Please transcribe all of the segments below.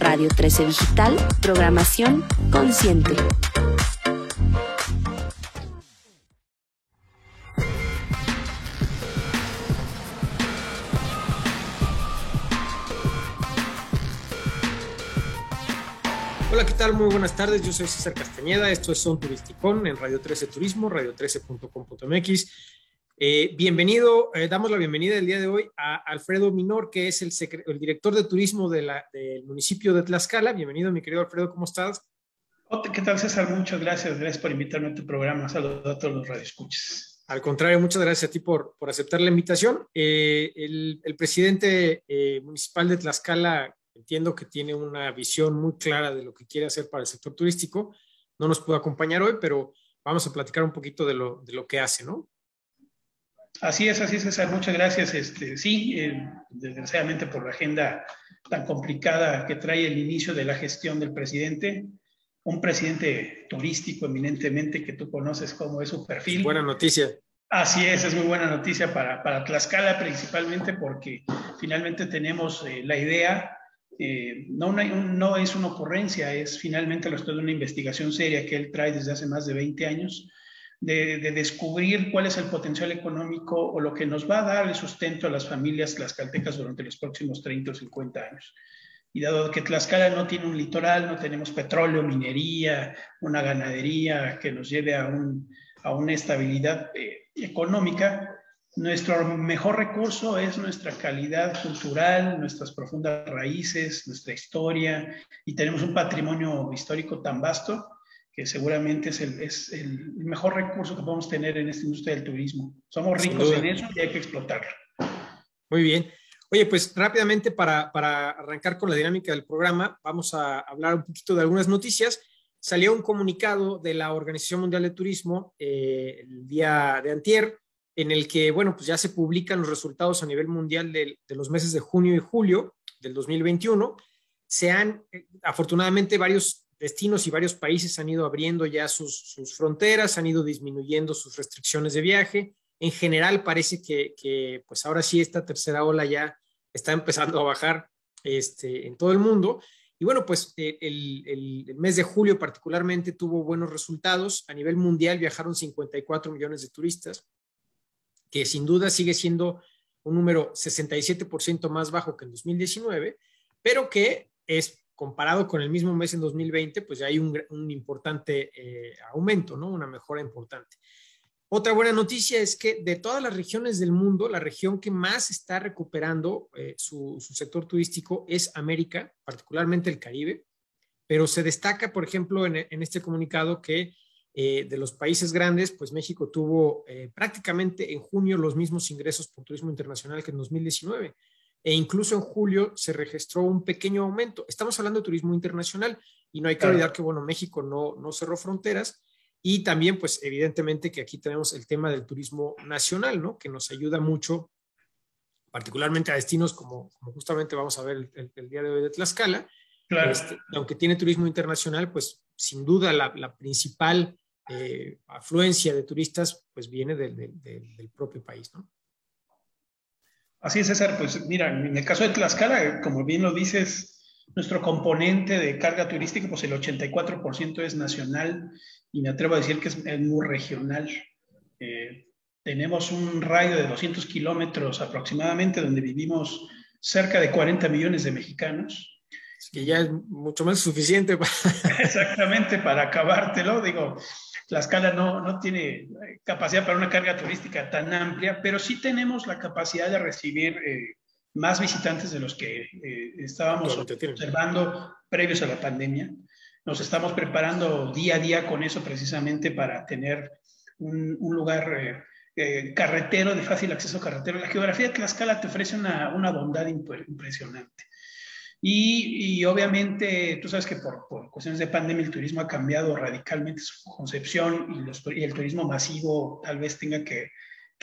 Radio 13 Digital, programación consciente. Hola, ¿qué tal? Muy buenas tardes. Yo soy César Castañeda. Esto es Son Turisticón en Radio 13 Turismo, radio13.com.mx. Eh, bienvenido, eh, damos la bienvenida el día de hoy a Alfredo Minor, que es el, el director de turismo de la, del municipio de Tlaxcala. Bienvenido, mi querido Alfredo, ¿cómo estás? ¿Qué tal, César? Muchas gracias. Gracias por invitarme a tu programa. Saludos a todos los radioescuchas. Al contrario, muchas gracias a ti por, por aceptar la invitación. Eh, el, el, presidente municipal de Tlaxcala entiendo que tiene una visión muy clara de lo que quiere hacer para el sector turístico. No nos pudo acompañar hoy, pero vamos a platicar un poquito de lo, de lo que hace, ¿no? Así es, así es, César. Muchas gracias. Este, sí, eh, desgraciadamente por la agenda tan complicada que trae el inicio de la gestión del presidente, un presidente turístico eminentemente que tú conoces cómo es su perfil. Buena noticia. Así es, es muy buena noticia para, para Tlaxcala principalmente porque finalmente tenemos eh, la idea eh, no, no, es una ocurrencia, es finalmente lo de una investigación seria que él trae desde hace más de 20 años, de, de, descubrir cuál es el potencial económico o lo que nos va a dar el sustento a las familias tlaxcaltecas durante los próximos 30 o 50 años. Y dado que Tlaxcala no tiene un litoral, no tenemos petróleo, minería, una ganadería que nos lleve a, un, a una estabilidad eh, económica, nuestro mejor recurso es nuestra calidad cultural, nuestras profundas raíces, nuestra historia, y tenemos un patrimonio histórico tan vasto que seguramente es el, es el mejor recurso que podemos tener en esta industria del turismo. Somos ricos en eso y hay que explotarlo. Muy bien. Oye, pues rápidamente para, para arrancar con la dinámica del programa, vamos a hablar un poquito de algunas noticias. Salió un comunicado de la Organización Mundial de Turismo eh, el día de antier, en el que, bueno, pues ya se publican los resultados a nivel mundial de, de los meses de junio y julio del 2021. Se han, eh, afortunadamente, varios destinos y varios países han ido abriendo ya sus, fronteras, han ido disminuyendo sus restricciones de viaje. En general, parece que, pues ahora sí, esta tercera ola ya está empezando a bajar este, en todo el mundo. Y bueno, pues el, el, mes de julio particularmente tuvo buenos resultados. A nivel mundial viajaron 54 millones de turistas, que sin duda sigue siendo un número 67% más bajo que en 2019, pero que es comparado con el mismo mes en 2020, pues ya hay un, un importante eh, aumento, ¿no? Una mejora importante. Otra buena noticia es que de todas las regiones del mundo, la región que más está recuperando eh, su, su, sector turístico es América, particularmente el Caribe, pero se destaca, por ejemplo, en, en este comunicado que eh, de los países grandes, pues México tuvo eh, prácticamente en junio los mismos ingresos por turismo internacional que en 2019 e incluso en julio se registró un pequeño aumento. Estamos hablando de turismo internacional y no hay que claro. olvidar que, bueno, México no, no cerró fronteras y también, pues, evidentemente que aquí tenemos el tema del turismo nacional, ¿no? Que nos ayuda mucho, particularmente a destinos como, como justamente vamos a ver el, el, el, día de hoy de Tlaxcala. Claro. Este, aunque tiene turismo internacional, pues, sin duda la, la principal eh, afluencia de turistas, pues, viene del, del, del propio país, ¿no? Así es, César. Pues mira, en el caso de Tlaxcala, como bien lo dices, nuestro componente de carga turística, pues el 84% es nacional y me atrevo a decir que es, es muy regional. Eh, tenemos un radio de 200 kilómetros aproximadamente donde vivimos cerca de 40 millones de mexicanos. Que ya es mucho más suficiente para... Exactamente, para acabártelo. Digo, Tlaxcala no, no tiene capacidad para una carga turística tan amplia, pero sí tenemos la capacidad de recibir eh, más visitantes de los que eh, estábamos observando previos a la pandemia. nos estamos preparando día a día con eso precisamente para tener un, lugar eh, eh, carretero, de fácil acceso carretero. La geografía de Tlaxcala te ofrece una, una bondad impresionante. Y, obviamente, tú sabes que por, cuestiones de pandemia el turismo ha cambiado radicalmente su concepción y, el turismo masivo tal vez tenga que,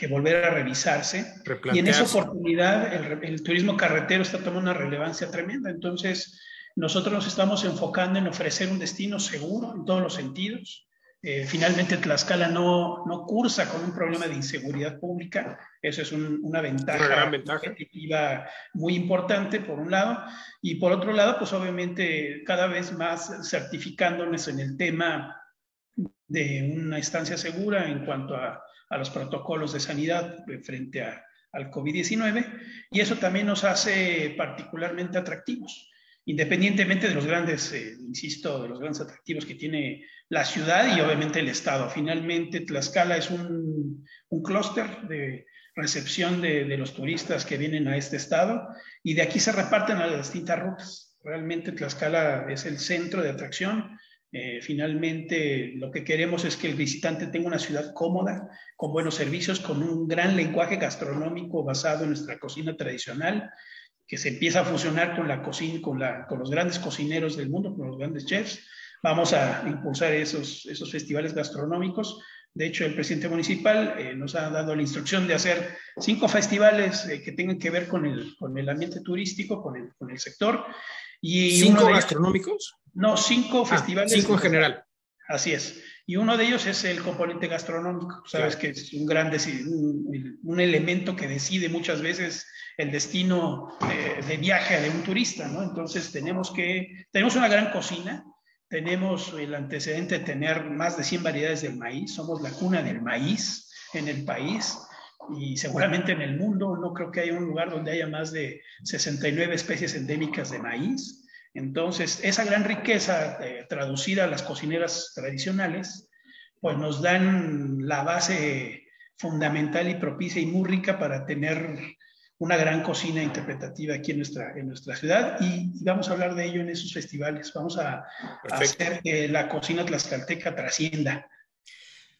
volver a revisarse. Y en esa oportunidad el, el, turismo carretero está tomando una relevancia tremenda. Entonces, nosotros nos estamos enfocando en ofrecer un destino seguro en todos los sentidos, eh, finalmente, Tlaxcala no, no cursa con un problema de inseguridad pública. Eso es una ventaja, una gran ventaja. muy importante, por un lado. Y por otro lado, pues obviamente cada vez más certificándonos en el tema de una estancia segura en cuanto a, a los protocolos de sanidad frente a, al COVID-19. Y eso también nos hace particularmente atractivos independientemente de los grandes, eh, insisto, de los grandes atractivos que tiene la ciudad y obviamente el Estado. Finalmente, Tlaxcala es un, un clúster de recepción de, los turistas que vienen a este estado y de aquí se reparten a las distintas rutas. Realmente Tlaxcala es el centro de atracción. Eh, finalmente, lo que queremos es que el visitante tenga una ciudad cómoda, con buenos servicios, con un gran lenguaje gastronómico basado en nuestra cocina tradicional, que se empieza a fusionar con la cocina, con, la, con los grandes cocineros del mundo, con los grandes chefs. Vamos a impulsar esos, esos festivales gastronómicos. De hecho, el presidente municipal eh, nos ha dado la instrucción de hacer cinco festivales eh, que tengan que ver con el, con el ambiente turístico, con el, con el sector. Y ¿Cinco gastronómicos? No, cinco ah, festivales. Cinco en general. Así es. Y uno de ellos es el componente gastronómico. Sabes que es un gran un, un, elemento que decide muchas veces el destino de, viaje de un turista, ¿no? Entonces tenemos que, tenemos una gran cocina, tenemos el antecedente de tener más de 100 variedades del maíz, somos la cuna del maíz en el país y seguramente en el mundo no creo que haya un lugar donde haya más de 69 especies endémicas de maíz. Entonces, esa gran riqueza eh, traducida a las cocineras tradicionales, pues nos dan la base fundamental y propicia y muy rica para tener una gran cocina interpretativa aquí en nuestra, en nuestra ciudad y, vamos a hablar de ello en esos festivales. Vamos a, hacer que la cocina tlaxcalteca trascienda.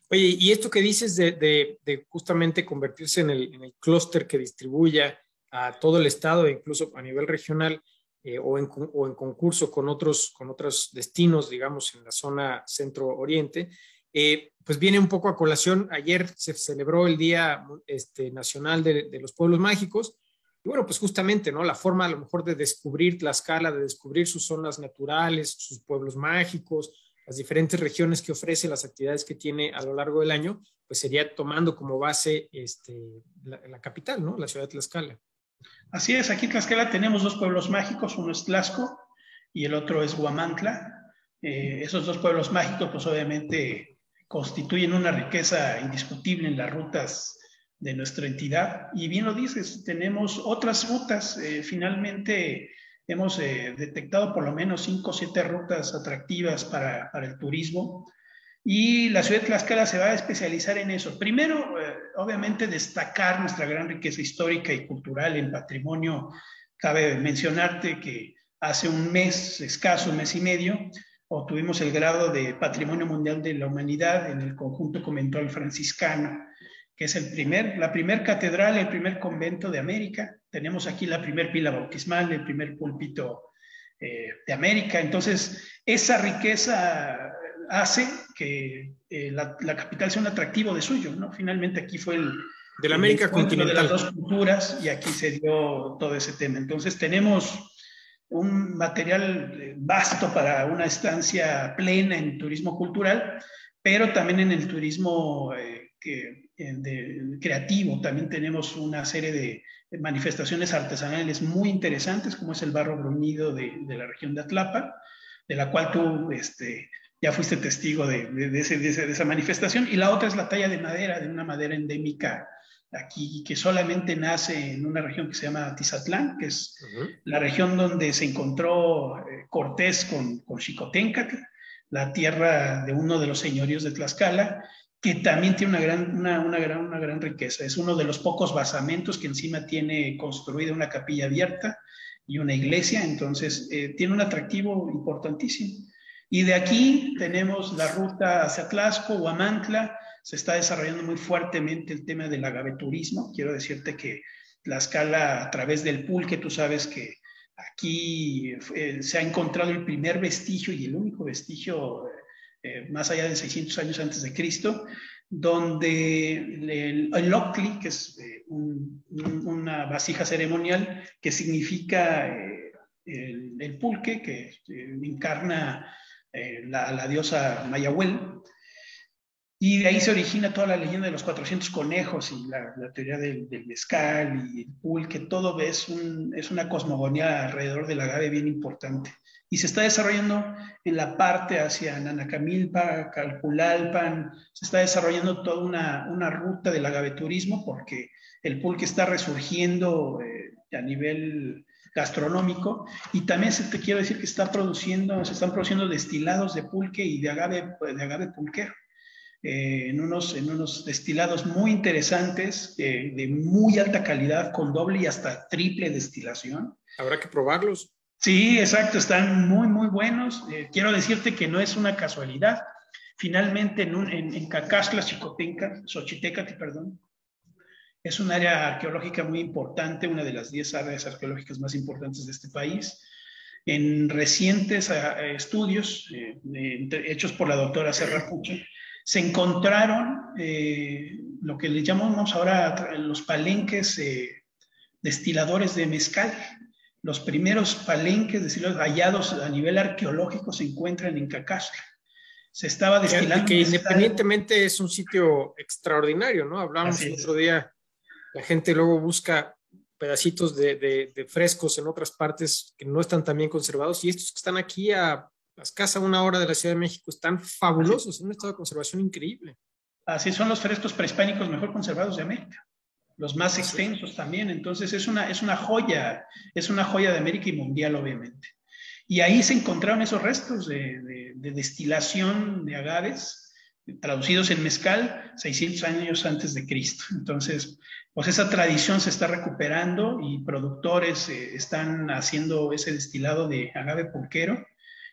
Oye, y esto que dices de, de, justamente convertirse en el, en el clúster que distribuya a todo el estado, incluso a nivel regional, eh, o, en, concurso con otros, con otros destinos, digamos, en la zona centro-oriente, eh, pues viene un poco a colación. Ayer se celebró el Día este, Nacional de, los Pueblos Mágicos. Y bueno, pues justamente, ¿no? La forma a lo mejor de descubrir Tlaxcala, de descubrir sus zonas naturales, sus pueblos mágicos, las diferentes regiones que ofrece, las actividades que tiene a lo largo del año, pues sería tomando como base este, la, capital, ¿no? La ciudad de Tlaxcala. Así es, aquí en Tlaxcala tenemos dos pueblos mágicos, uno es Tlaxco y el otro es Huamantla. Eh, esos dos pueblos mágicos, pues obviamente constituyen una riqueza indiscutible en las rutas de nuestra entidad. Y bien lo dices, tenemos otras rutas. Eh, finalmente hemos eh, detectado por lo menos cinco o siete rutas atractivas para, para, el turismo. Y la ciudad de Tlaxcala se va a especializar en eso. Primero, eh, obviamente, destacar nuestra gran riqueza histórica y cultural en patrimonio. Cabe mencionarte que hace un mes, escaso, un mes y medio, obtuvimos el grado de Patrimonio Mundial de la Humanidad en el conjunto conventual franciscano, que es el primer, la primer catedral, el primer convento de América. Tenemos aquí la primer pila bautismal, el primer púlpito eh, de América. Entonces, esa riqueza hace que eh, la, capital sea un atractivo de suyo, ¿no? Finalmente aquí fue el... De la América continental. De las dos culturas y aquí se dio todo ese tema. Entonces, tenemos un material eh, vasto para una estancia plena en turismo cultural, pero también en el turismo eh, creativo. También tenemos una serie de, manifestaciones artesanales muy interesantes, como es el barro bruñido de, la región de Atlapa, de la cual tú este, ya fuiste testigo de, de, esa manifestación. Y la otra es la talla de madera, de una madera endémica aquí que solamente nace en una región que se llama Tizatlán, que es la región donde se encontró eh, Cortés con, con Xicoténcac, la tierra de uno de los señoríos de Tlaxcala, que también tiene una gran, una, una, gran, una gran riqueza. Es uno de los pocos basamentos que encima tiene construida una capilla abierta y una iglesia, entonces eh, tiene un atractivo importantísimo. Y de aquí tenemos la ruta hacia Tlaxco, Huamantla, se está desarrollando muy fuertemente el tema del agaveturismo. Quiero decirte que Tlaxcala, a través del pulque, tú sabes que aquí eh, se ha encontrado el primer vestigio y el único vestigio eh, más allá de 600 años antes de Cristo, donde el, el Ocli, que es eh, una vasija ceremonial que significa el, pulque, que encarna la, la, diosa Mayahuel, y de ahí se origina toda la leyenda de los 400 conejos y la, teoría del, mezcal y el pulque, todo es, un, es una cosmogonía alrededor del agave bien importante. Y se está desarrollando en la parte hacia Nanacamilpa, Calpulalpan, se está desarrollando toda una, una ruta del agaveturismo porque el pulque está resurgiendo eh, a nivel gastronómico y también se te quiero decir que está produciendo, se están produciendo destilados de pulque y de agave, de agave pulquero. Eh, en, unos, en unos destilados muy interesantes, eh, de muy alta calidad, con doble y hasta triple destilación. Habrá que probarlos. Sí, exacto, están muy, muy buenos. Eh, quiero decirte que no es una casualidad. Finalmente, en, un, en, en Cacasla, Chicotenca, Xochiteca, perdón, es un área arqueológica muy importante, una de las 10 áreas arqueológicas más importantes de este país. En recientes estudios hechos por la doctora Serra Puche, se encontraron eh, lo que le llamamos ahora los palenques eh, destiladores de mezcal. Los primeros palenques destiladores hallados a nivel arqueológico se encuentran en Cacasla. Se estaba destilando. Que, independientemente es un sitio extraordinario, ¿no? Hablamos el otro día, la gente luego busca pedacitos de, de, frescos en otras partes que no están tan bien conservados y estos que están aquí a las casas una hora de la Ciudad de México están fabulosos, en un estado de conservación increíble. Así son los frescos prehispánicos mejor conservados de América, los más extensos también. Entonces es una, es una joya, es una joya de América y mundial, obviamente. Y ahí se encontraron esos restos de, destilación de agaves, traducidos en mezcal 600 años antes de Cristo. Entonces, pues esa tradición se está recuperando y productores eh, están haciendo ese destilado de agave pulquero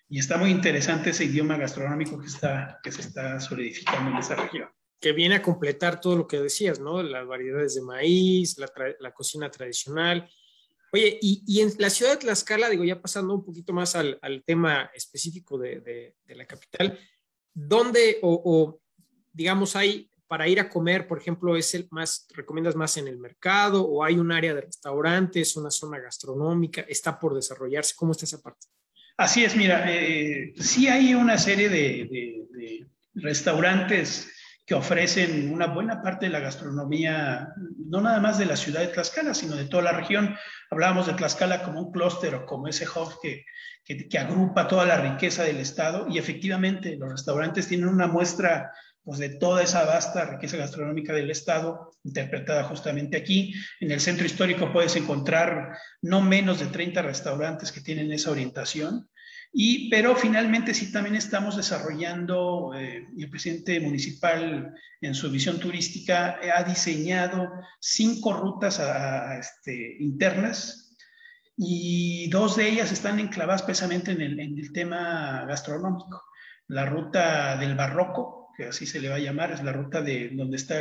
y está muy interesante ese idioma gastronómico que, está, que se está solidificando en esa región. Que viene a completar todo lo que decías, ¿no? Las variedades de maíz, la, cocina tradicional. Oye, y, en la ciudad de Tlaxcala, digo, ya pasando un poquito más al, tema específico de, la capital, ¿dónde o, o, digamos, hay para ir a comer, por ejemplo, es el más, recomiendas más en el mercado o hay un área de restaurantes, una zona gastronómica, está por desarrollarse? ¿Cómo está esa parte? Así es, mira, eh, sí hay una serie de, restaurantes que ofrecen una buena parte de la gastronomía, no nada más de la ciudad de Tlaxcala, sino de toda la región. Hablábamos de Tlaxcala como un clúster o como ese hub que, que, agrupa toda la riqueza del Estado y efectivamente los restaurantes tienen una muestra pues, de toda esa vasta riqueza gastronómica del Estado, interpretada justamente aquí. En el centro histórico puedes encontrar no menos de 30 restaurantes que tienen esa orientación. Y, pero finalmente sí también estamos desarrollando, eh, el presidente municipal en su visión turística ha diseñado cinco rutas este, internas y dos de ellas están enclavadas precisamente en el, en el tema gastronómico. La ruta del barroco, que así se le va a llamar, es la ruta de donde está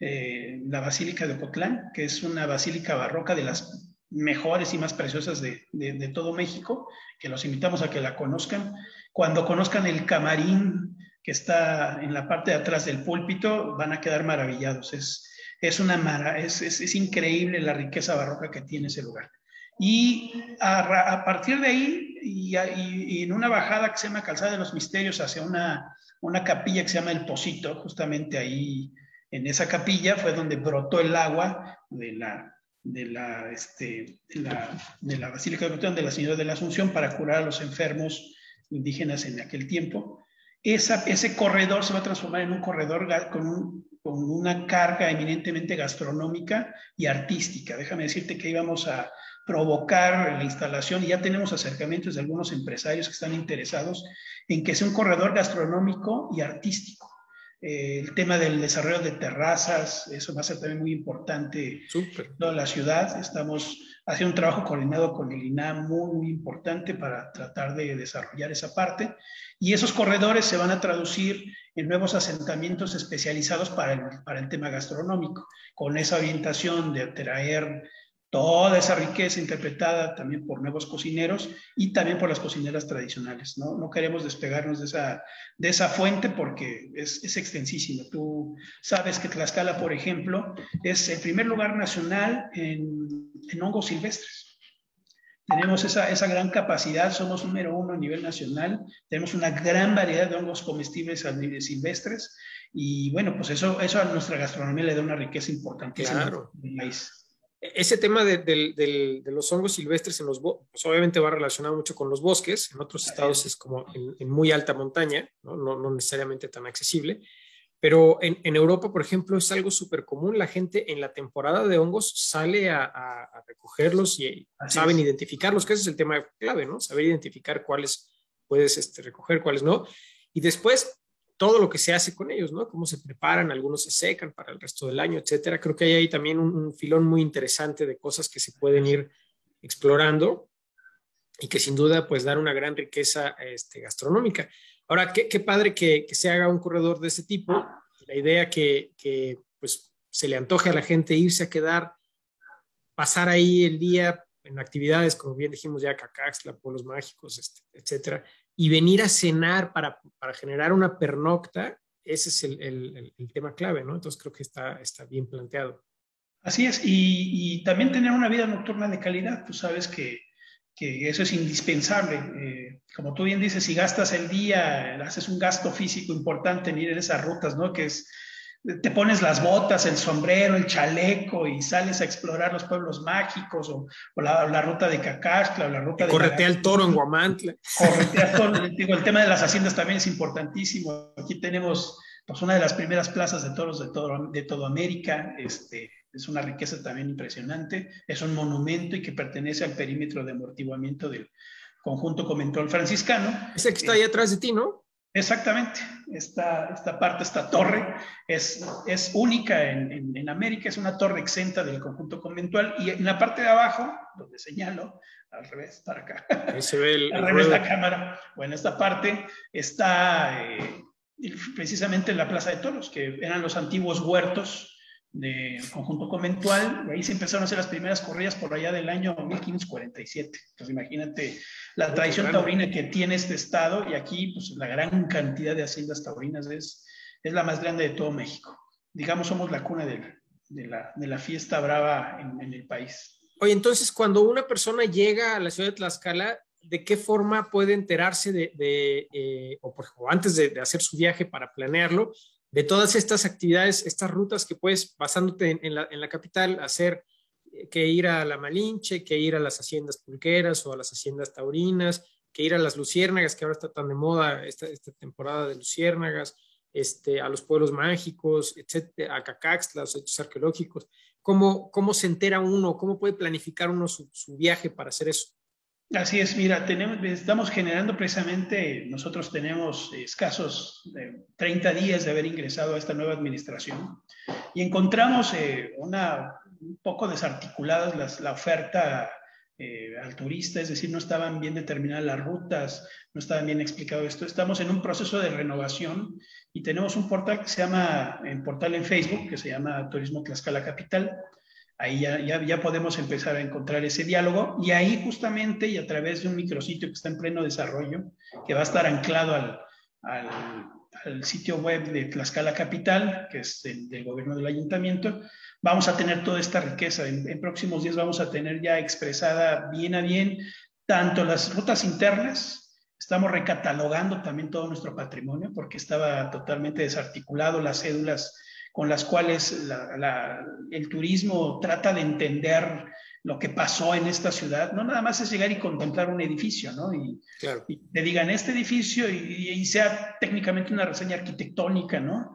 eh, la Basílica de Ocotlán, que es una basílica barroca de las mejores y más preciosas de, todo México, que los invitamos a que la conozcan. Cuando conozcan el camarín que está en la parte de atrás del púlpito, van a quedar maravillados. Es, es, una es, es, increíble la riqueza barroca que tiene ese lugar. Y a, partir de ahí, y, en una bajada que se llama Calzada de los Misterios hacia una una capilla que se llama El Pocito, justamente ahí en esa capilla fue donde brotó el agua de la, de la, este, de la, de la Basílica de la Señora de la Asunción para curar a los enfermos indígenas en aquel tiempo. Ese corredor se va a transformar en un corredor con, un, con una carga eminentemente gastronómica y artística. Déjame decirte que íbamos a provocar la instalación y ya tenemos acercamientos de algunos empresarios que están interesados en que sea un corredor gastronómico y artístico. Eh, el tema del desarrollo de terrazas, eso va a ser también muy importante en toda la ciudad. Estamos ha sido un trabajo coordinado con el INAM muy, muy importante para tratar de desarrollar esa parte. Y esos corredores se van a traducir en nuevos asentamientos especializados para el, para el tema gastronómico, con esa orientación de traer toda esa riqueza interpretada también por nuevos cocineros y también por las cocineras tradicionales. No, no queremos despegarnos de esa, de esa fuente porque es, es extensísimo. Tú sabes que Tlaxcala, por ejemplo, es el primer lugar nacional en, en hongos silvestres. Tenemos esa, esa, gran capacidad, somos número uno a nivel nacional, tenemos una gran variedad de hongos comestibles silvestres y bueno, pues eso, eso a nuestra gastronomía le da una riqueza importantísima claro. en ese tema de, de, de, los hongos silvestres en los pues obviamente va relacionado mucho con los bosques, en otros estados es como en, en muy alta montaña, ¿no? No, no necesariamente tan accesible, pero en, en Europa, por ejemplo, es algo súper común, la gente en la temporada de hongos sale a, a, a recogerlos y Así saben es. identificarlos, que ese es el tema clave, ¿no? Saber identificar cuáles puedes este, recoger, cuáles no, y después todo lo que se hace con ellos, ¿no? Cómo se preparan, algunos se secan para el resto del año, etcétera. Creo que hay ahí también un, filón muy interesante de cosas que se pueden ir explorando y que sin duda pues dan una gran riqueza este, gastronómica. Ahora, qué, padre que, se haga un corredor de ese tipo. La idea que, pues se le antoje a la gente irse a quedar, pasar ahí el día en actividades, como bien dijimos ya, Cacaxtla, Pueblos Mágicos, este, etcétera, y venir a cenar para, para generar una pernocta, ese es el, el, tema clave, ¿no? Entonces creo que está, está bien planteado. Así es, y, y, también tener una vida nocturna de calidad, tú sabes que, que eso es indispensable. Eh, como tú bien dices, si gastas el día, haces un gasto físico importante en ir en esas rutas, ¿no? Que es te pones las botas, el sombrero, el chaleco y sales a explorar los pueblos mágicos o, o la, la, ruta de Cacaxtla o la ruta y de... Corretea el toro en Guamantla. Corretea el toro. Digo, el tema de las haciendas también es importantísimo. Aquí tenemos pues, una de las primeras plazas de toros de todo, de todo América. Este, es una riqueza también impresionante. Es un monumento y que pertenece al perímetro de amortiguamiento del conjunto Comentol franciscano. Ese que está ahí atrás de ti, ¿no? Exactamente, esta, esta parte, esta torre, es, es única en, en, en, América, es una torre exenta del conjunto conventual y en la parte de abajo, donde señalo, al revés, para acá, Ahí se ve el, al revés la cámara, bueno, esta parte está eh, precisamente en la Plaza de Toros, que eran los antiguos huertos del conjunto conventual, y ahí se empezaron a hacer las primeras corridas por allá del año 1547. Entonces imagínate la tradición taurina que tiene este estado y aquí pues la gran cantidad de haciendas taurinas es, es la más grande de todo México. Digamos, somos la cuna de, de, la, de la, fiesta brava en, en, el país. Oye, entonces cuando una persona llega a la ciudad de Tlaxcala, ¿de qué forma puede enterarse de, de eh, o, por ejemplo, antes de, de hacer su viaje para planearlo, de todas estas actividades, estas rutas que puedes, basándote en, la, capital, hacer eh, que ir a la Malinche, que ir a las haciendas pulqueras o a las haciendas taurinas, que ir a las luciérnagas, que ahora está tan de moda esta, temporada de luciérnagas, este, a los pueblos mágicos, etcétera, a Cacaxtla, los hechos arqueológicos. ¿Cómo, ¿Cómo se entera uno? ¿Cómo puede planificar uno su viaje para hacer eso? Así es, mira, tenemos, estamos generando precisamente, nosotros tenemos escasos eh, 30 días de haber ingresado a esta nueva administración y encontramos eh, una, un poco desarticuladas la oferta eh, al turista, es decir, no estaban bien determinadas las rutas, no estaban bien explicado esto. Estamos en un proceso de renovación y tenemos un portal que se llama, en portal en Facebook, que se llama Turismo Tlaxcala Capital Ahí ya, ya, podemos empezar a encontrar ese diálogo y ahí justamente y a través de un micrositio que está en pleno desarrollo, que va a estar anclado al, al, sitio web de Tlaxcala Capital, que es del, gobierno del ayuntamiento, vamos a tener toda esta riqueza. En, en próximos días vamos a tener ya expresada bien a bien tanto las rutas internas, Estamos recatalogando también todo nuestro patrimonio porque estaba totalmente desarticulado, las cédulas con las cuales la, la, el turismo trata de entender lo que pasó en esta ciudad. No nada más es llegar y contemplar un edificio, ¿no? Y, claro. y te digan este edificio y, y, sea técnicamente una reseña arquitectónica, ¿no?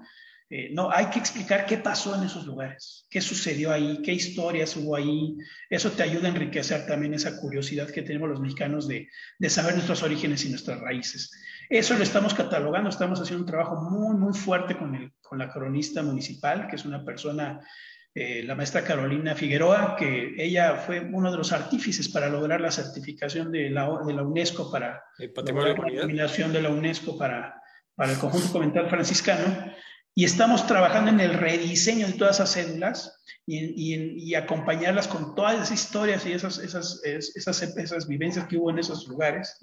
Eh, no, hay que explicar qué pasó en esos lugares, qué sucedió ahí, qué historias hubo ahí. Eso te ayuda a enriquecer también esa curiosidad que tenemos los mexicanos de, de saber nuestros orígenes y nuestras raíces. Eso lo estamos catalogando, estamos haciendo un trabajo muy, muy fuerte con, el, con la cronista municipal, que es una persona eh, la maestra Carolina Figueroa, que ella fue uno de los artífices para lograr la certificación de la, de la UNESCO para la nominación de la UNESCO para, para el conjunto comental franciscano. Y estamos trabajando en el rediseño de todas esas cédulas y, y, acompañarlas con todas esas historias y esas, esas, esas, esas vivencias que hubo en esos lugares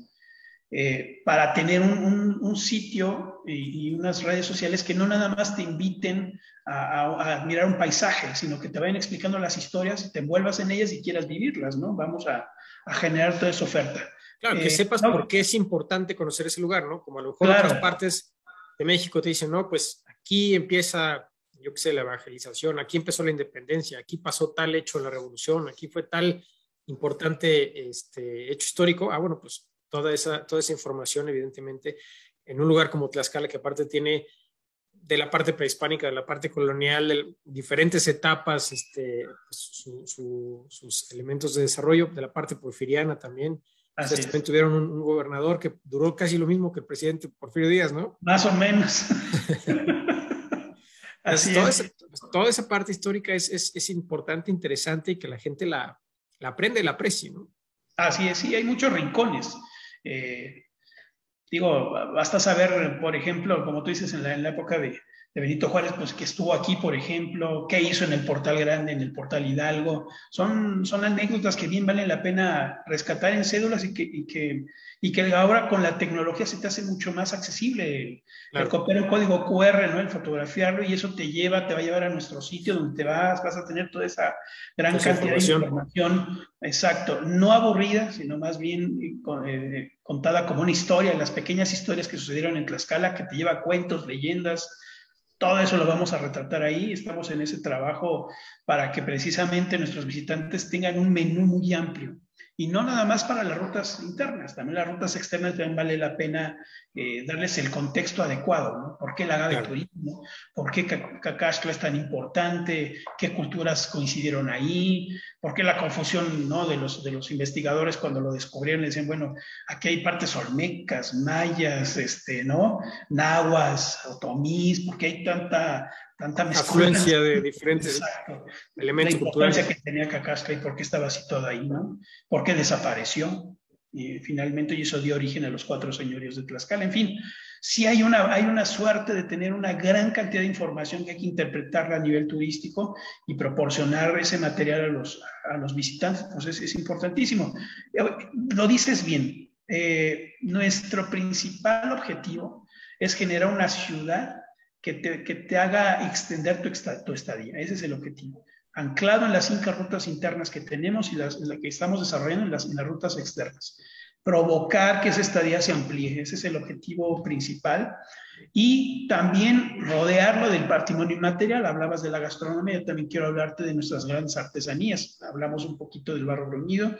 eh, para tener un, un, sitio y, unas redes sociales que no nada más te inviten a, a, admirar un paisaje, sino que te vayan explicando las historias, te envuelvas en ellas y quieras vivirlas, ¿no? Vamos a, a generar toda esa oferta. Claro, que eh, sepas por qué es importante conocer ese lugar, ¿no? Como a lo mejor en otras partes de México te dicen, no, pues aquí empieza, yo qué sé, la evangelización, aquí empezó la independencia, aquí pasó tal hecho en la revolución, aquí fue tal importante este, hecho histórico. Ah, bueno, pues toda esa, toda esa información, evidentemente, en un lugar como Tlaxcala, que aparte tiene de la parte prehispánica, de la parte colonial, de diferentes etapas, este, pues, sus elementos de desarrollo, de la parte porfiriana también. Ustedes también tuvieron un, gobernador que duró casi lo mismo que el presidente Porfirio Díaz, ¿no? Más o menos. Así toda, esa, toda, esa, parte histórica es, es, es, importante, interesante y que la gente la, la aprende y la aprecie, ¿no? Así es, sí, hay muchos rincones. Eh, digo, basta saber, por ejemplo, como tú dices, en la, en la época de, de Benito Juárez, pues que estuvo aquí, por ejemplo, qué hizo en el Portal Grande, en el Portal Hidalgo. Son, son anécdotas que bien valen la pena rescatar en cédulas y que, y que, y que ahora con la tecnología se te hace mucho más accesible el copiar el código QR, ¿no? el fotografiarlo y eso te lleva, te va a llevar a nuestro sitio donde te vas, vas a tener toda esa gran cantidad de información, exacto, no aburrida, sino más bien eh, eh, contada como una historia, las pequeñas historias que sucedieron en Tlaxcala, que te lleva cuentos, leyendas, todo eso lo vamos a retratar ahí. Estamos en ese trabajo para que precisamente nuestros visitantes tengan un menú muy amplio y no nada más para las rutas internas, también las rutas externas también vale la pena eh, darles el contexto adecuado, ¿no? ¿Por qué la agave turismo? ¿Por qué Cacaxtla es tan importante? ¿Qué culturas coincidieron ahí? ¿Por qué la confusión ¿no? de, los, de los investigadores cuando lo descubrieron? Decían, bueno, aquí hay partes olmecas, mayas, este, ¿no? Nahuas, otomís, ¿por qué hay tanta tanta afluencia de diferentes elementos la importancia que tenía Cacasca y por qué estaba así todo ahí, ¿no? ¿Por qué desapareció? Y finalmente y eso dio origen a los cuatro señorios de Tlaxcala. En fin, sí hay una, hay una suerte de tener una gran cantidad de información que hay que interpretarla a nivel turístico y proporcionar ese material a los, a los visitantes. Entonces es importantísimo. Lo dices bien. Eh, nuestro principal objetivo es generar una ciudad que te, que te haga extender tu, tu, estadía. Ese es el objetivo. Anclado en las cinco rutas internas que tenemos y las, que estamos desarrollando en las, en las rutas externas. Provocar que esa estadía se amplíe. Ese es el objetivo principal. Y también rodearlo del patrimonio inmaterial. Hablabas de la gastronomía, también quiero hablarte de nuestras grandes artesanías. Hablamos un poquito del barro reunido,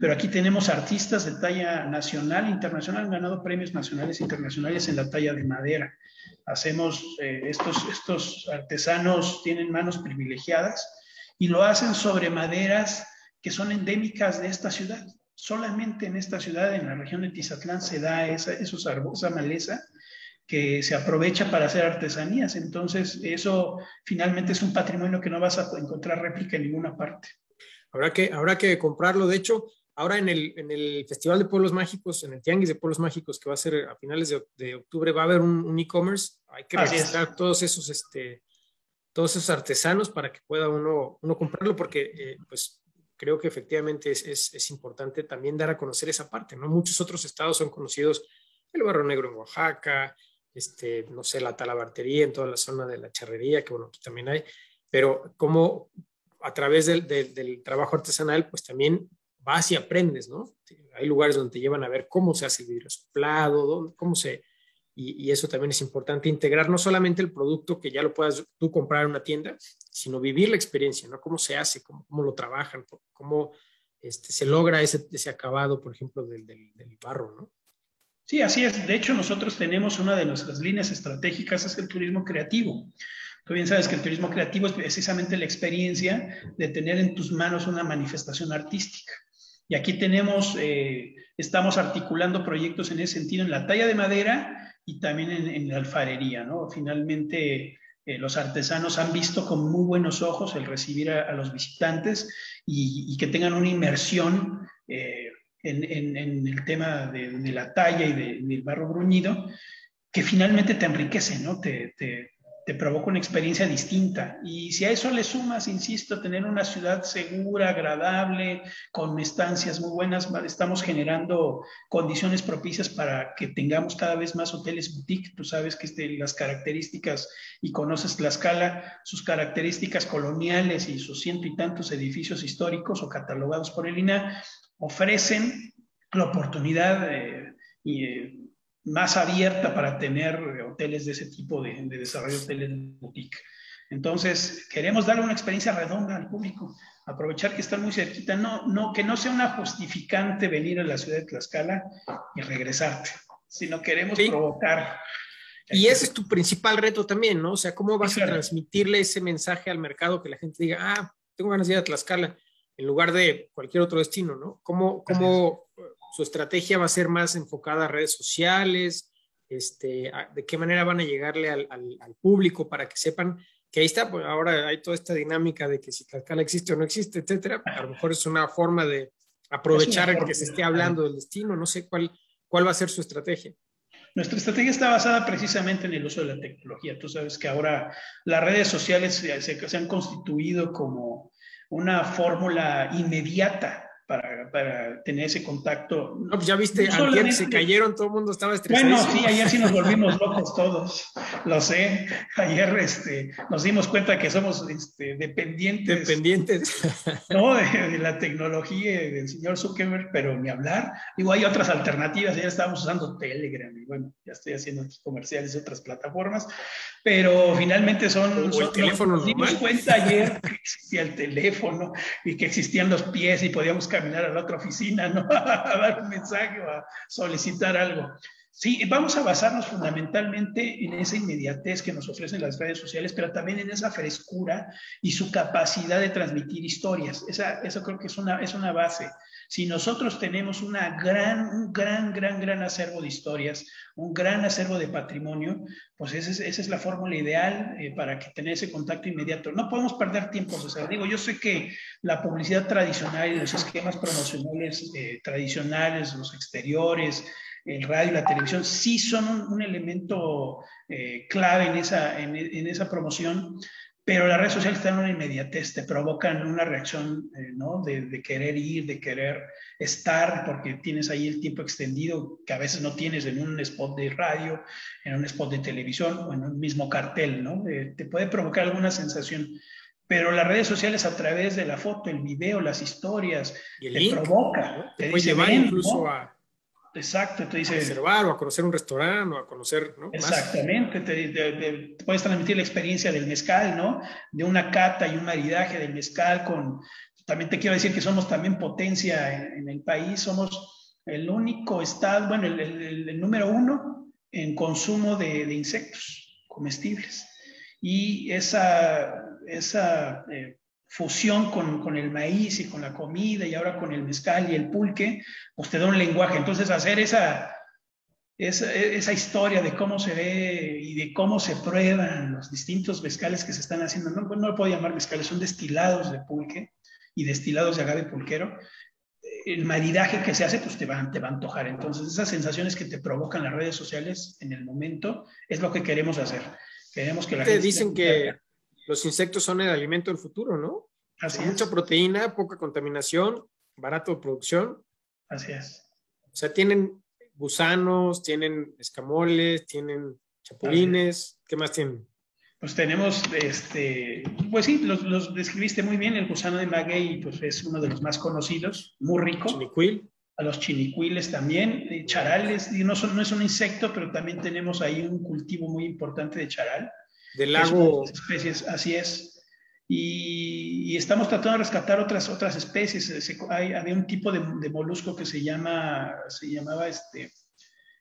pero aquí tenemos artistas de talla nacional e internacional, han ganado premios nacionales e internacionales en la talla de madera hacemos, eh, estos, estos artesanos tienen manos privilegiadas y lo hacen sobre maderas que son endémicas de esta ciudad. Solamente en esta ciudad, en la región de Tizatlán, se da esa, esos esa maleza que se aprovecha para hacer artesanías. Entonces, eso finalmente es un patrimonio que no vas a encontrar réplica en ninguna parte. Habrá que, habrá que comprarlo. De hecho, Ahora en el, en el, Festival de Pueblos Mágicos, en el Tianguis de Pueblos Mágicos, que va a ser a finales de, octubre, va a haber un, e-commerce. Hay que registrar todos esos, este, todos esos artesanos para que pueda uno, uno comprarlo, porque eh, pues creo que efectivamente es, es, es, importante también dar a conocer esa parte. ¿no? Muchos otros estados son conocidos, el Barro Negro en Oaxaca, este, no sé, la talabartería en toda la zona de la charrería, que bueno, aquí también hay, pero como a través del, del, trabajo artesanal, pues también vas y aprendes, ¿no? Hay lugares donde te llevan a ver cómo se hace el vidrio soplado, cómo se... Y, eso también es importante, integrar no solamente el producto que ya lo puedas tú comprar en una tienda, sino vivir la experiencia, ¿no? Cómo se hace, cómo, cómo lo trabajan, cómo este, se logra ese, ese acabado, por ejemplo, del, del, del barro, ¿no? Sí, así es. De hecho, nosotros tenemos una de nuestras líneas estratégicas, es el turismo creativo. Tú bien sabes que el turismo creativo es precisamente la experiencia de tener en tus manos una manifestación artística. Y aquí tenemos, eh, estamos articulando proyectos en ese sentido, en la talla de madera y también en, la alfarería, ¿no? Finalmente, eh, los artesanos han visto con muy buenos ojos el recibir a, los visitantes y, que tengan una inmersión eh, en, el tema de, la talla y del barro bruñido, que finalmente te enriquece, ¿no? Te provoca una experiencia distinta. Y si a eso le sumas, insisto, tener una ciudad segura, agradable, con estancias muy buenas, estamos generando condiciones propicias para que tengamos cada vez más hoteles boutique. Tú sabes que este, las características, y conoces Tlaxcala, sus características coloniales y sus ciento y tantos edificios históricos o catalogados por el INA, ofrecen la oportunidad de, y, más abierta para tener hoteles de ese tipo de, desarrollo, hoteles boutique. Entonces, queremos darle una experiencia redonda al público, aprovechar que están muy cerquita, no, no, que no sea una justificante venir a la ciudad de Tlaxcala y regresarte, sino queremos provocar. Y ese es tu principal reto también, ¿no? O sea, ¿cómo vas a transmitirle ese mensaje al mercado que la gente diga, ah, tengo ganas de ir a Tlaxcala, en lugar de cualquier otro destino, ¿no? ¿Cómo, cómo su estrategia va a ser más enfocada a redes sociales, este, de qué manera van a llegarle al, público para que sepan que ahí está, pues ahora hay toda esta dinámica de que si Tlaxcala existe o no existe, etcétera, a lo mejor es una forma de aprovechar que se esté hablando del destino, no sé cuál, cuál va a ser su estrategia. Nuestra estrategia está basada precisamente en el uso de la tecnología. Tú sabes que ahora las redes sociales se, se han constituido como una fórmula inmediata para, para, tener ese contacto. No, pues ya viste, ayer se cayeron, todo el mundo estaba estresado. Bueno, sí, ayer sí nos volvimos locos todos, lo sé. Ayer este, nos dimos cuenta que somos este, dependientes. Dependientes. No, de, la tecnología del señor Zuckerberg, pero ni hablar. Digo, hay otras alternativas, ya estábamos usando Telegram y bueno, ya estoy haciendo comerciales de otras plataformas, pero finalmente son... O el teléfono nos dimos cuenta ayer que existía el teléfono y que existían los pies y podíamos caminar a la otra oficina, ¿no? a dar un mensaje o a solicitar algo. Sí, vamos a basarnos fundamentalmente en esa inmediatez que nos ofrecen las redes sociales, pero también en esa frescura y su capacidad de transmitir historias. Esa, eso creo que es una, es una base. Si nosotros tenemos una gran, un gran, gran, gran acervo de historias, un gran acervo de patrimonio, pues esa es, la fórmula ideal eh, para que tener ese contacto inmediato. No podemos perder tiempo, sea, digo, yo sé que la publicidad tradicional y los esquemas promocionales eh, tradicionales, los exteriores, el radio y la televisión sí son un, elemento eh, clave en esa, en, esa promoción, pero las redes sociales están en una inmediatez, te provocan una reacción eh, ¿no? de, de, querer ir, de querer estar, porque tienes ahí el tiempo extendido que a veces no tienes en un spot de radio, en un spot de televisión o en un mismo cartel, ¿no? te puede provocar alguna sensación. Pero las redes sociales a través de la foto, el video, las historias, te provoca. Te, puede llevar incluso a Exacto, te dice. A observar o a conocer un restaurante o a conocer, ¿no? Exactamente, te, puedes transmitir la experiencia del mezcal, ¿no? De una cata y un maridaje del mezcal con. También te quiero decir que somos también potencia en, el país, somos el único estado, bueno, el, número uno en consumo de, insectos comestibles. Y esa, esa eh, fusión con, con, el maíz y con la comida y ahora con el mezcal y el pulque, pues te da un lenguaje. Entonces hacer esa, esa, esa, historia de cómo se ve y de cómo se prueban los distintos mezcales que se están haciendo, no, no lo puedo llamar mezcales, son destilados de pulque y destilados de agave pulquero. El maridaje que se hace, pues te va, te va a antojar. Entonces, esas sensaciones que te provocan las redes sociales en el momento es lo que queremos hacer. Queremos que la te dicen que los insectos son el alimento del futuro, ¿no? Así Mucha proteína, poca contaminación, barato de producción. Así es. O sea, tienen gusanos, tienen escamoles, tienen chapulines. ¿Qué más tienen? Pues tenemos, este, pues sí, los, describiste muy bien. El gusano de maguey, pues es uno de los más conocidos, muy rico. Chinicuil. A los chinicuiles también, eh, charales, no, son, no es un insecto, pero también tenemos ahí un cultivo muy importante de charal. Del lago. Especies, así es. Y, estamos tratando de rescatar otras, otras especies. hay, había un tipo de, molusco que se, llama, se llamaba este,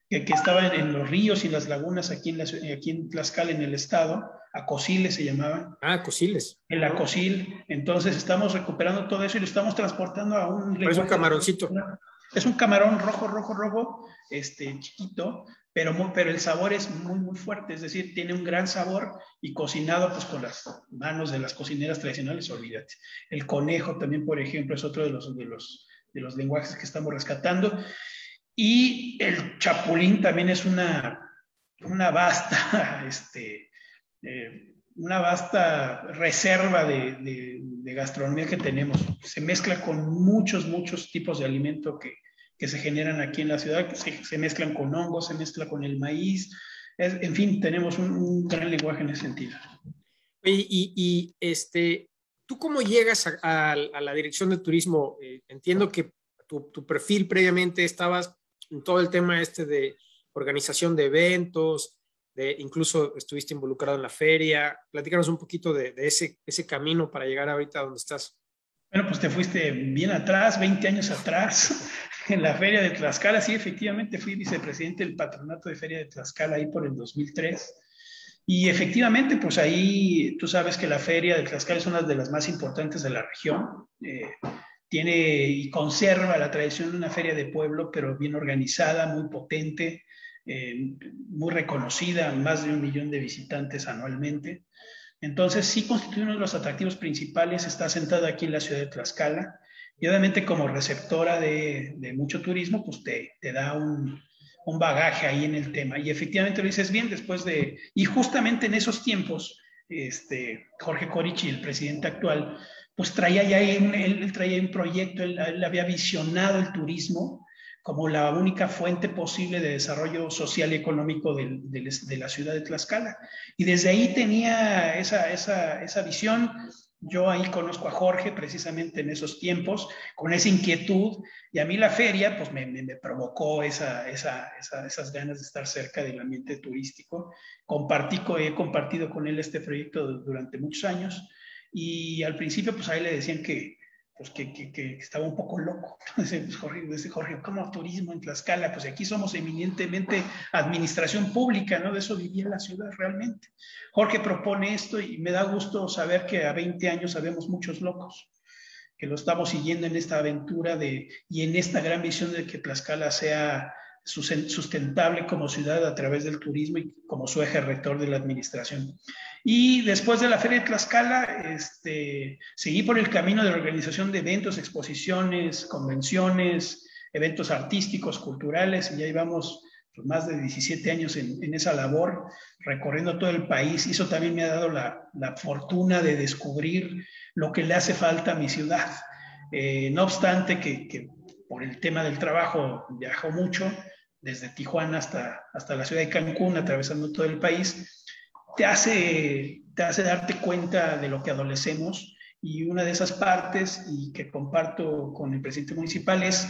que, que estaba en, los ríos y las lagunas aquí en, aquí en Tlaxcala, en el estado. Acosiles se llamaban. Ah, acosiles. El acosil. Entonces estamos recuperando todo eso y lo estamos transportando a un... Es un camaroncito. Es un camarón rojo, rojo, rojo, este, chiquito, pero, pero el sabor es muy, muy fuerte, es decir, tiene un gran sabor y cocinado pues con las manos de las cocineras tradicionales, olvídate. El conejo también, por ejemplo, es otro de los, de los, de los lenguajes que estamos rescatando. Y el chapulín también es una, una vasta, este, eh, una vasta reserva de, de, de, gastronomía que tenemos. Se mezcla con muchos, muchos tipos de alimento que, que se generan aquí en la ciudad, se, se, mezclan con hongos, se mezcla con el maíz. Es, en fin, tenemos un, un, gran lenguaje en ese sentido. Y, y, y este, ¿tú cómo llegas a, a, a la dirección de turismo? Eh, entiendo que tu, tu, perfil previamente estabas en todo el tema este de organización de eventos, de, incluso estuviste involucrado en la feria. Platícanos un poquito de, de ese, ese camino para llegar ahorita a donde estás. Bueno, pues te fuiste bien atrás, 20 años atrás, en la Feria de Tlaxcala. Sí, efectivamente fui vicepresidente del patronato de Feria de Tlaxcala ahí por el 2003. Y efectivamente, pues ahí tú sabes que la Feria de Tlaxcala es una de las más importantes de la región. Eh, tiene y conserva la tradición de una feria de pueblo, pero bien organizada, muy potente, eh, muy reconocida, más de un millón de visitantes anualmente. Entonces, sí constituye uno de los atractivos principales, está sentada aquí en la ciudad de Tlaxcala y obviamente como receptora de, mucho turismo, pues te, da un, bagaje ahí en el tema. Y efectivamente lo dices bien, después de, y justamente en esos tiempos, este, Jorge Corichi, el presidente actual, pues traía ya, un, él, traía un proyecto, él, él había visionado el turismo como la única fuente posible de desarrollo social y económico de, la ciudad de Tlaxcala. Y desde ahí tenía esa, esa, esa visión. Yo ahí conozco a Jorge precisamente en esos tiempos, con esa inquietud, y a mí la feria pues me, me, me provocó esa, esa, esa, esas ganas de estar cerca del ambiente turístico. Compartí, he compartido con él este proyecto durante muchos años, y al principio pues ahí le decían que, pues que, que, que, estaba un poco loco. Entonces, pues Jorge, dice Jorge, ¿cómo turismo en Tlaxcala? Pues aquí somos eminentemente administración pública, ¿no? De eso vivía la ciudad realmente. Jorge propone esto y me da gusto saber que a 20 años sabemos muchos locos, que lo estamos siguiendo en esta aventura de, y en esta gran visión de que Tlaxcala sea sustentable como ciudad a través del turismo y como su eje rector de la administración. Y después de la Feria de Tlaxcala, este, seguí por el camino de la organización de eventos, exposiciones, convenciones, eventos artísticos, culturales, y ya llevamos pues, más de 17 años en, esa labor, recorriendo todo el país. Eso también me ha dado la, la fortuna de descubrir lo que le hace falta a mi ciudad. Eh, no obstante que, que por el tema del trabajo viajo mucho, desde Tijuana hasta, hasta la ciudad de Cancún, atravesando todo el país, te hace, te hace darte cuenta de lo que adolecemos y una de esas partes, y que comparto con el presidente municipal, es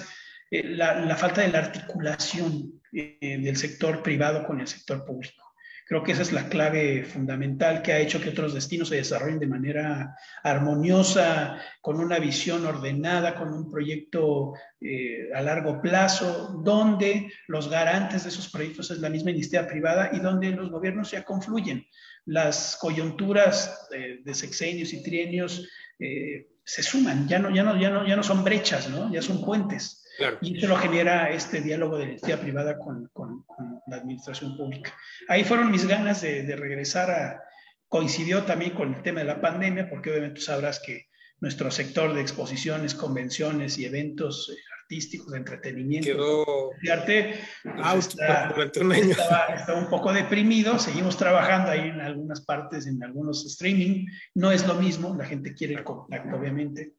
eh, la, la, falta de la articulación eh, del sector privado con el sector público. Creo que esa es la clave fundamental que ha hecho que otros destinos se desarrollen de manera armoniosa, con una visión ordenada, con un proyecto eh, a largo plazo, donde los garantes de esos proyectos es la misma iniciativa privada y donde los gobiernos ya confluyen. Las coyunturas de, de sexenios y trienios eh, se suman, ya no, ya, no, ya, no, ya no son brechas, ¿no? ya son puentes. Claro. Y eso lo genera este diálogo de la iniciativa privada con, con, con, la administración pública. Ahí fueron mis ganas de, de, regresar a... Coincidió también con el tema de la pandemia, porque obviamente tú sabrás que nuestro sector de exposiciones, convenciones y eventos artísticos, de entretenimiento, Quedó de arte, pues está, un estaba, estaba, un poco deprimido. Seguimos trabajando ahí en algunas partes, en algunos streaming. No es lo mismo, la gente quiere el contacto, obviamente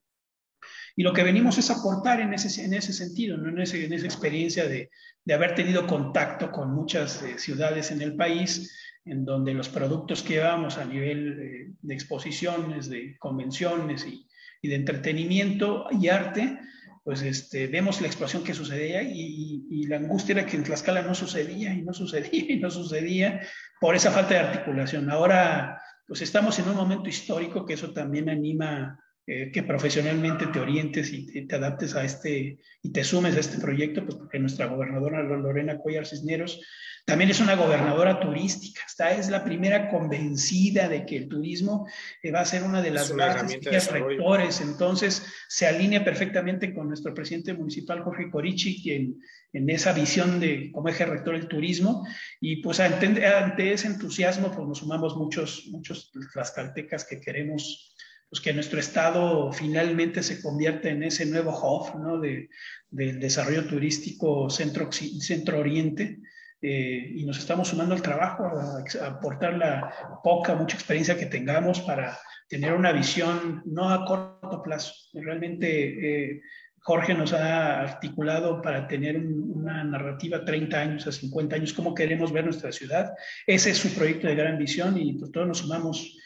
y lo que venimos es aportar en ese, en ese sentido, ¿no? en, ese, en esa experiencia de, de haber tenido contacto con muchas eh, ciudades en el país, en donde los productos que llevamos a nivel eh, de exposiciones, de convenciones y, y, de entretenimiento y arte, pues este, vemos la explosión que sucedía y, y, y, la angustia era que en Tlaxcala no sucedía y no sucedía y no sucedía por esa falta de articulación. Ahora, pues estamos en un momento histórico que eso también anima eh, que profesionalmente te orientes y te, adaptes a este y te sumes a este proyecto, pues porque nuestra gobernadora Lorena Cuellar Cisneros también es una gobernadora turística. Esta es la primera convencida de que el turismo eh, va a ser una de las bases rectores. Entonces, se alinea perfectamente con nuestro presidente municipal, Jorge Corichi, quien en esa visión de como eje rector el turismo. Y pues ante, ante ese entusiasmo, pues nos sumamos muchos, muchos tlaxcaltecas que queremos pues que nuestro estado finalmente se convierta en ese nuevo hub ¿no? de, del desarrollo turístico centro, centro oriente eh, y nos estamos sumando al trabajo a, aportar la poca, mucha experiencia que tengamos para tener una visión no a corto plazo. Realmente eh, Jorge nos ha articulado para tener una narrativa 30 años a 50 años, cómo queremos ver nuestra ciudad. Ese es su proyecto de gran visión y pues, todos nos sumamos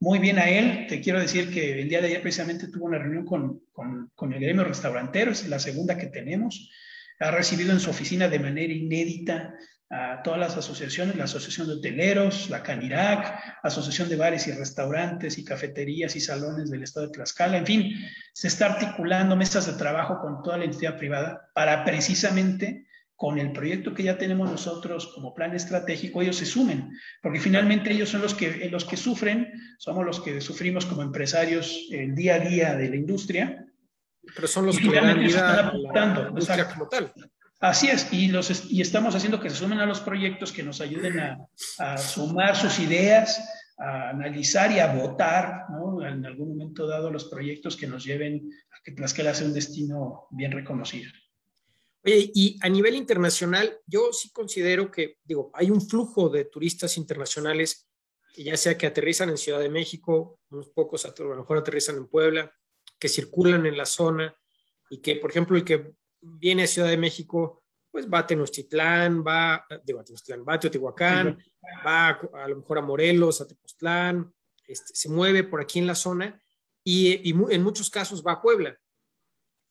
muy bien a él. Te quiero decir que el día de ayer precisamente tuvo una reunión con, con, el gremio restaurantero, es la segunda que tenemos. Ha recibido en su oficina de manera inédita a todas las asociaciones, la Asociación de Hoteleros, la Canirac, Asociación de Bares y Restaurantes y Cafeterías y Salones del Estado de Tlaxcala, en fin, se está articulando mesas de trabajo con toda la entidad privada para precisamente con el proyecto que ya tenemos nosotros como plan estratégico, ellos se sumen, porque finalmente ellos son los que, los que sufren, somos los que sufrimos como empresarios el día a día de la industria. Pero son los que dan vida a industria como tal. Así es, y, los, y estamos haciendo que se sumen a los proyectos que nos ayuden a, sumar sus ideas, a analizar y a votar ¿no? en algún momento dado los proyectos que nos lleven a que Tlaxcala sea un destino bien reconocido. Oye, y a nivel internacional, yo sí considero que, digo, hay un flujo de turistas internacionales, ya sea que aterrizan en Ciudad de México, unos pocos a lo mejor aterrizan en Puebla, que circulan en la zona y que, por ejemplo, el que viene a Ciudad de México, pues va a Tenochtitlán, va, digo, a Tenochtitlán, va a Teotihuacán, va a, lo mejor a Morelos, a Tepoztlán, este, se mueve por aquí en la zona y, en muchos casos va a Puebla.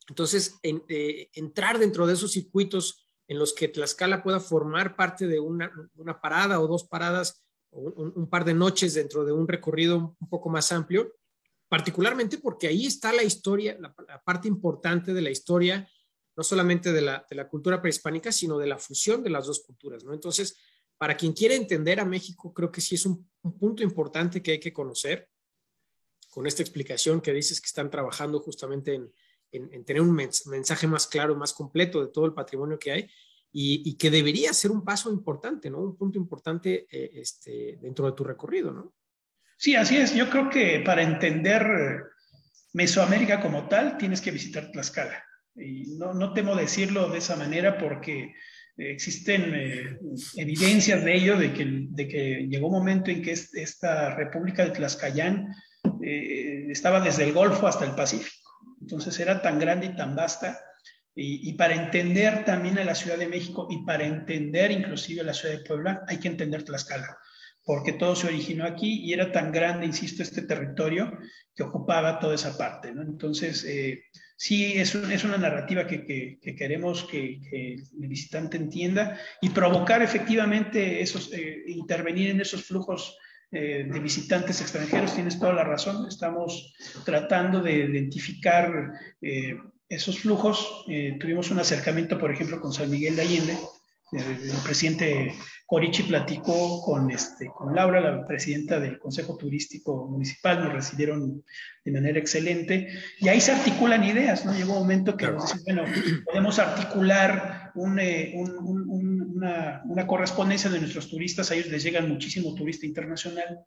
Entonces, eh, entrar dentro de esos circuitos en los que Tlaxcala pueda formar parte de una, parada o dos paradas un, par de noches dentro de un recorrido un poco más amplio, particularmente porque ahí está la historia, la parte importante de la historia no solamente de la, cultura prehispánica, sino de la fusión de las dos culturas, ¿no? Entonces, para quien quiere entender a México, creo que sí es un, punto importante que hay que conocer con esta explicación que dices que están trabajando justamente en, tener un mensaje más claro, más completo de todo el patrimonio que hay y, que debería ser un paso importante, ¿no? Un punto importante eh, este, dentro de tu recorrido, ¿no? Sí, así es. Yo creo que para entender Mesoamérica como tal, tienes que visitar Tlaxcala. Y no, no temo decirlo de esa manera porque existen eh, evidencias de ello, de que, de que llegó un momento en que esta República de Tlaxcayán eh, estaba desde el Golfo hasta el Pacífico. Entonces era tan grande y tan vasta. Y, para entender también a la Ciudad de México y para entender inclusive a la Ciudad de Puebla, hay que entender Tlaxcala, porque todo se originó aquí y era tan grande, insisto, este territorio que ocupaba toda esa parte. ¿no? Entonces, eh, sí es, es una narrativa que, queremos que, el visitante entienda y provocar efectivamente esos, eh, intervenir en esos flujos eh, de visitantes extranjeros. Tienes toda la razón. Estamos tratando de identificar eh, esos flujos. tuvimos un acercamiento, por ejemplo, con San Miguel de Allende. el presidente Corichi platicó con, este, con Laura, la presidenta del Consejo Turístico Municipal, nos recibieron de manera excelente y ahí se articulan ideas, ¿no? Llegó un momento que nos bueno, podemos articular eh, una, una, correspondencia de nuestros turistas, a ellos les llega muchísimo turista internacional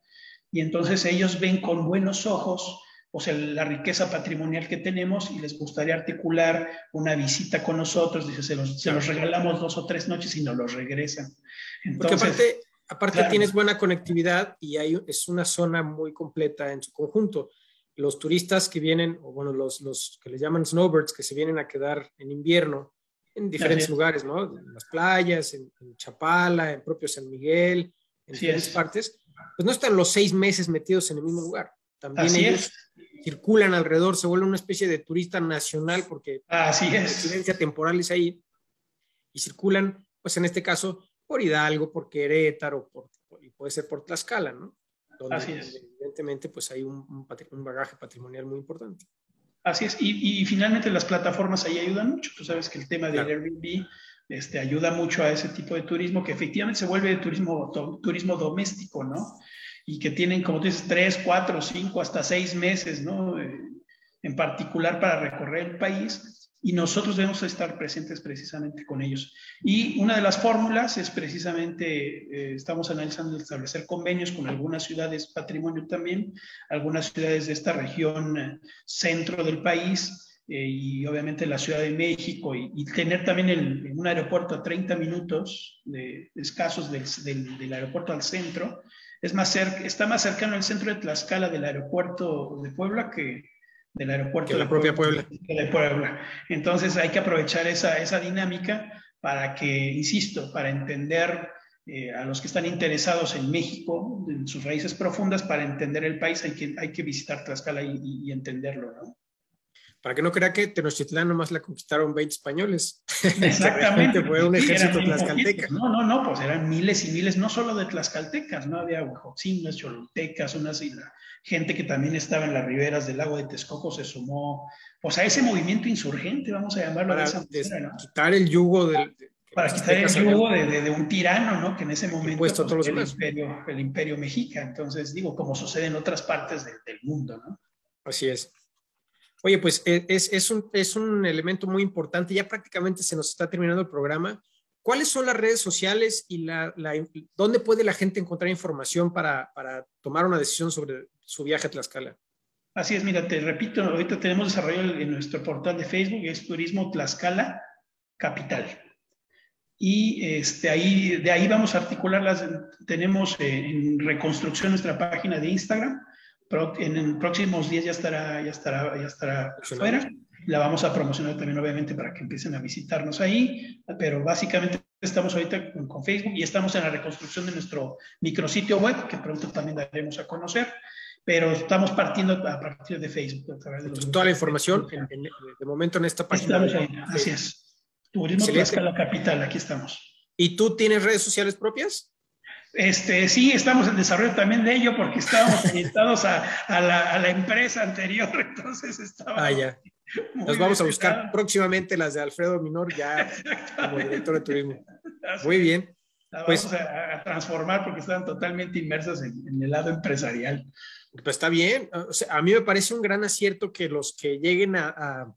y entonces ellos ven con buenos ojos o sea, la riqueza patrimonial que tenemos y les gustaría articular una visita con nosotros, dice, se los, se los regalamos dos o tres noches y nos los regresan. Porque aparte, aparte tienes buena conectividad y hay, es una zona muy completa en su conjunto. Los turistas que vienen, o bueno, los, los que les llaman snowbirds, que se vienen a quedar en invierno en diferentes lugares, ¿no? En las playas, en, Chapala, en propio San Miguel, en diferentes partes, pues no están los seis meses metidos en el mismo lugar. También ellos circulan alrededor, se vuelven una especie de turista nacional porque Así la residencia temporal es ahí y circulan, pues en este caso, por Hidalgo, por Querétaro, por, y puede ser por Tlaxcala, ¿no? donde evidentemente pues hay un, un, bagaje patrimonial muy importante. Así es, y, y, finalmente las plataformas ahí ayudan mucho. Tú sabes que el tema del Airbnb este, ayuda mucho a ese tipo de turismo que efectivamente se vuelve turismo, turismo doméstico, ¿no? Y que tienen, como tú dices, tres, cuatro, cinco, hasta seis meses, ¿no? Eh, en particular para recorrer el país y nosotros debemos estar presentes precisamente con ellos. Y una de las fórmulas es precisamente, eh, estamos analizando establecer convenios con algunas ciudades patrimonio también, algunas ciudades de esta región eh, centro del país, eh, y obviamente la Ciudad de México y, tener también el, un aeropuerto a 30 minutos de, escasos del, del, aeropuerto al centro, es más cerca, está más cercano al centro de Tlaxcala del aeropuerto de Puebla que del aeropuerto de la propia Puebla. De Puebla. Entonces hay que aprovechar esa, esa dinámica para que, insisto, para entender eh, a los que están interesados en México, en sus raíces profundas, para entender el país hay que, hay que visitar Tlaxcala y, y entenderlo, ¿no? Para que no crea que Tenochtitlán nomás la conquistaron 20 españoles. Exactamente. fue un ejército tlaxcalteca. No, no, no, pues eran miles y miles, no solo de tlaxcaltecas, no había huejotzinos, cholutecas, unas islas. Gente que también estaba en las riberas del lago de Texcoco se sumó, pues a ese movimiento insurgente, vamos a llamarlo para de esa manera, quitar el yugo del, para quitar el yugo de, de, un tirano, ¿no? Que en ese momento pues, el, imperio, el imperio mexica. Entonces, digo, como sucede en otras partes del mundo, ¿no? Así es. Oye, pues e, es, es, un, es un elemento muy importante. Ya prácticamente se nos está terminando el programa. ¿Cuáles son las redes sociales y la, dónde puede la gente encontrar información para, para, tomar una decisión sobre su viaje a Tlaxcala? Así es, mira, te repito, ahorita tenemos desarrollado en nuestro portal de Facebook, es Turismo Tlaxcala Capital. Y este, ahí, de ahí vamos a articular las, tenemos eh, en reconstrucción nuestra página de Instagram, en, próximos días ya estará, ya estará, ya estará fuera. La vamos a promocionar también, obviamente, para que empiecen a visitarnos ahí. Pero básicamente estamos ahorita con, Facebook y estamos en la reconstrucción de nuestro micrositio web, que pronto también daremos a conocer. Pero estamos partiendo a partir de Facebook. A través de Toda la información, de momento, en esta página. Estamos ahí, así es. Turismo la Capital, aquí estamos. ¿Y tú tienes redes sociales propias? Este, sí, estamos en desarrollo también de ello porque estábamos invitados a, a, la, a, la, empresa anterior, entonces estábamos... Ah, ya. Nos vamos a buscar próximamente las de Alfredo Minor ya como director de turismo. Muy bien. pues, vamos a, transformar porque estaban totalmente inmersas en, en, el lado empresarial. Pues está bien. O sea, a mí me parece un gran acierto que los que lleguen a,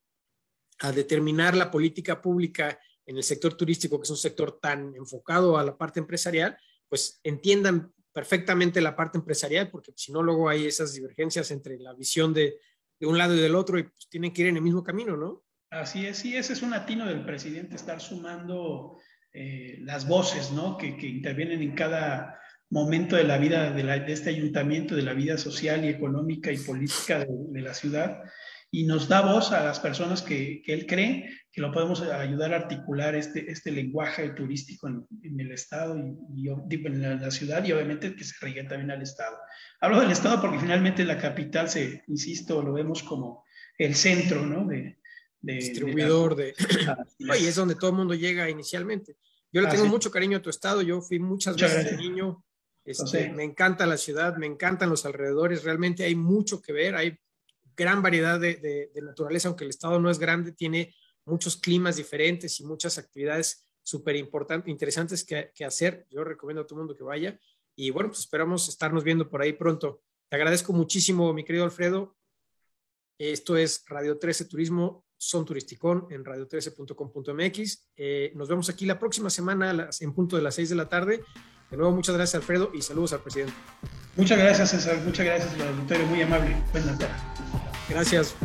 a determinar la política pública en el sector turístico, que es un sector tan enfocado a la parte empresarial, pues entiendan perfectamente la parte empresarial, porque si no, luego hay esas divergencias entre la visión de, de un lado y del otro y pues, tienen que ir en el mismo camino, ¿no? Así es, sí, ese es un atino del presidente, estar sumando eh, las voces, ¿no? Que, intervienen en cada momento de la vida de, este ayuntamiento, de la vida social y económica y política de la ciudad y nos da voz a las personas que, que, él cree que lo podemos ayudar a articular este, este lenguaje turístico en, en el Estado y, y, en la ciudad y obviamente que se riegue también al Estado. Hablo del Estado porque finalmente la capital se, insisto, lo vemos como el centro, ¿no? De, de distribuidor de... y es donde todo el mundo llega inicialmente. Yo le tengo mucho cariño a tu estado, yo fui muchas, veces de niño, este, me encanta la ciudad, me encantan los alrededores, realmente hay mucho que ver, hay gran variedad de, naturaleza, aunque el estado no es grande, tiene muchos climas diferentes y muchas actividades súper importantes, interesantes que, hacer. Yo recomiendo a todo el mundo que vaya. Y bueno, pues esperamos estarnos viendo por ahí pronto. Te agradezco muchísimo, mi querido Alfredo. Esto es Radio 13 Turismo, Son Turisticón en radio13.com.mx. Eh, nos vemos aquí la próxima semana en punto de las 6 de la tarde. De nuevo, muchas gracias, Alfredo, y saludos al presidente. Muchas gracias, César. Muchas gracias, el auditorio. Muy amable. Buenas tardes. Gracias.